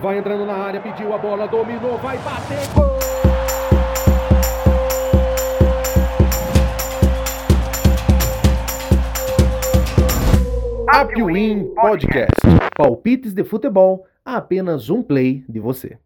Vai entrando na área, pediu a bola, dominou, vai bater, gol! Apwin Podcast. Palpites de futebol a apenas um play de você.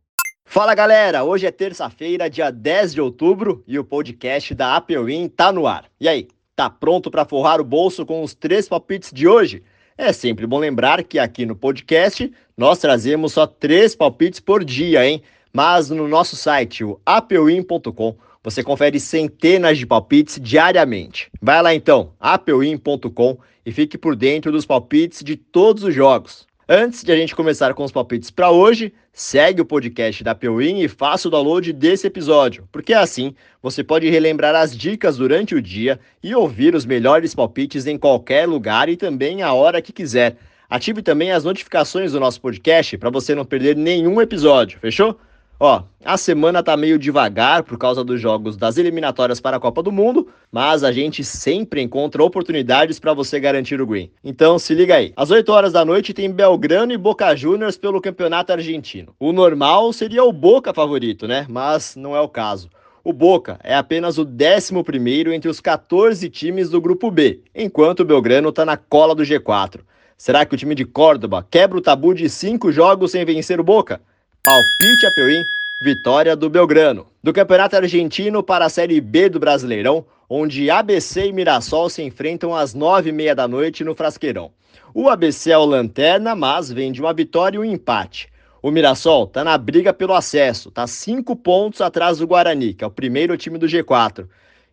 Fala galera, hoje é terça-feira, dia 10 de outubro e o podcast da Apwin tá no ar. E aí, tá pronto para forrar o bolso com os três palpites de hoje? É sempre bom lembrar que aqui no podcast nós trazemos só três palpites por dia, hein? Mas no nosso site, o apewin.com, você confere centenas de palpites diariamente. Vai lá então, apewin.com e fique por dentro dos palpites de todos os jogos. Antes de a gente começar com os palpites para hoje, segue o podcast da Pewin e faça o download desse episódio, porque assim você pode relembrar as dicas durante o dia e ouvir os melhores palpites em qualquer lugar e também a hora que quiser. Ative também as notificações do nosso podcast para você não perder nenhum episódio, fechou? Ó, a semana tá meio devagar por causa dos jogos das eliminatórias para a Copa do Mundo, mas a gente sempre encontra oportunidades para você garantir o green. Então se liga aí. Às 8 horas da noite tem Belgrano e Boca Juniors pelo Campeonato Argentino. O normal seria o Boca favorito, né? Mas não é o caso. O Boca é apenas o 11 entre os 14 times do grupo B, enquanto o Belgrano está na cola do G4. Será que o time de Córdoba quebra o tabu de cinco jogos sem vencer o Boca? Palpite Apeuim, vitória do Belgrano. Do Campeonato Argentino para a Série B do Brasileirão, onde ABC e Mirassol se enfrentam às nove e meia da noite no Frasqueirão. O ABC é o lanterna, mas vem de uma vitória e um empate. O Mirassol está na briga pelo acesso, está cinco pontos atrás do Guarani, que é o primeiro time do G4.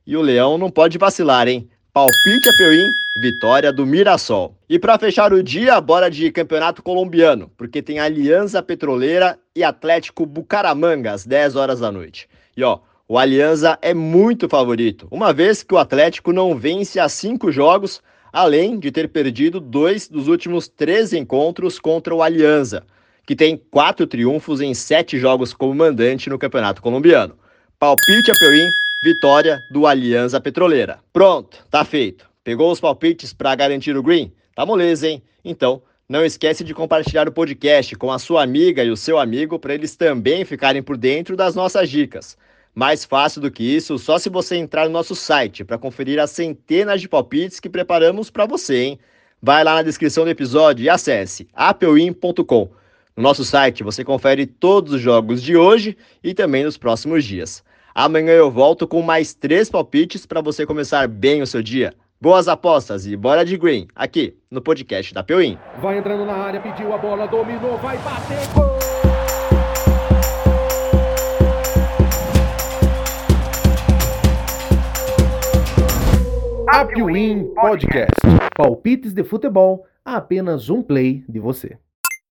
E o Leão não pode vacilar, hein? Palpite Apeuim, vitória do Mirassol. E para fechar o dia, bora de campeonato colombiano, porque tem Aliança Petroleira e Atlético Bucaramanga às 10 horas da noite. E ó, o Aliança é muito favorito, uma vez que o Atlético não vence há cinco jogos, além de ter perdido dois dos últimos três encontros contra o Aliança, que tem quatro triunfos em sete jogos como mandante no campeonato colombiano. Palpite Apeuim, vitória do Aliança Petroleira. Pronto, tá feito. Pegou os palpites para garantir o green? Tá moleza, hein? Então, não esquece de compartilhar o podcast com a sua amiga e o seu amigo para eles também ficarem por dentro das nossas dicas. Mais fácil do que isso, só se você entrar no nosso site para conferir as centenas de palpites que preparamos para você, hein? Vai lá na descrição do episódio e acesse apewin.com. No nosso site você confere todos os jogos de hoje e também nos próximos dias. Amanhã eu volto com mais três palpites para você começar bem o seu dia. Boas apostas e bora de green, aqui no podcast da Peuim. Vai entrando na área, pediu a bola, dominou, vai bater, gol! Apwin Podcast. Palpites de futebol a apenas um play de você.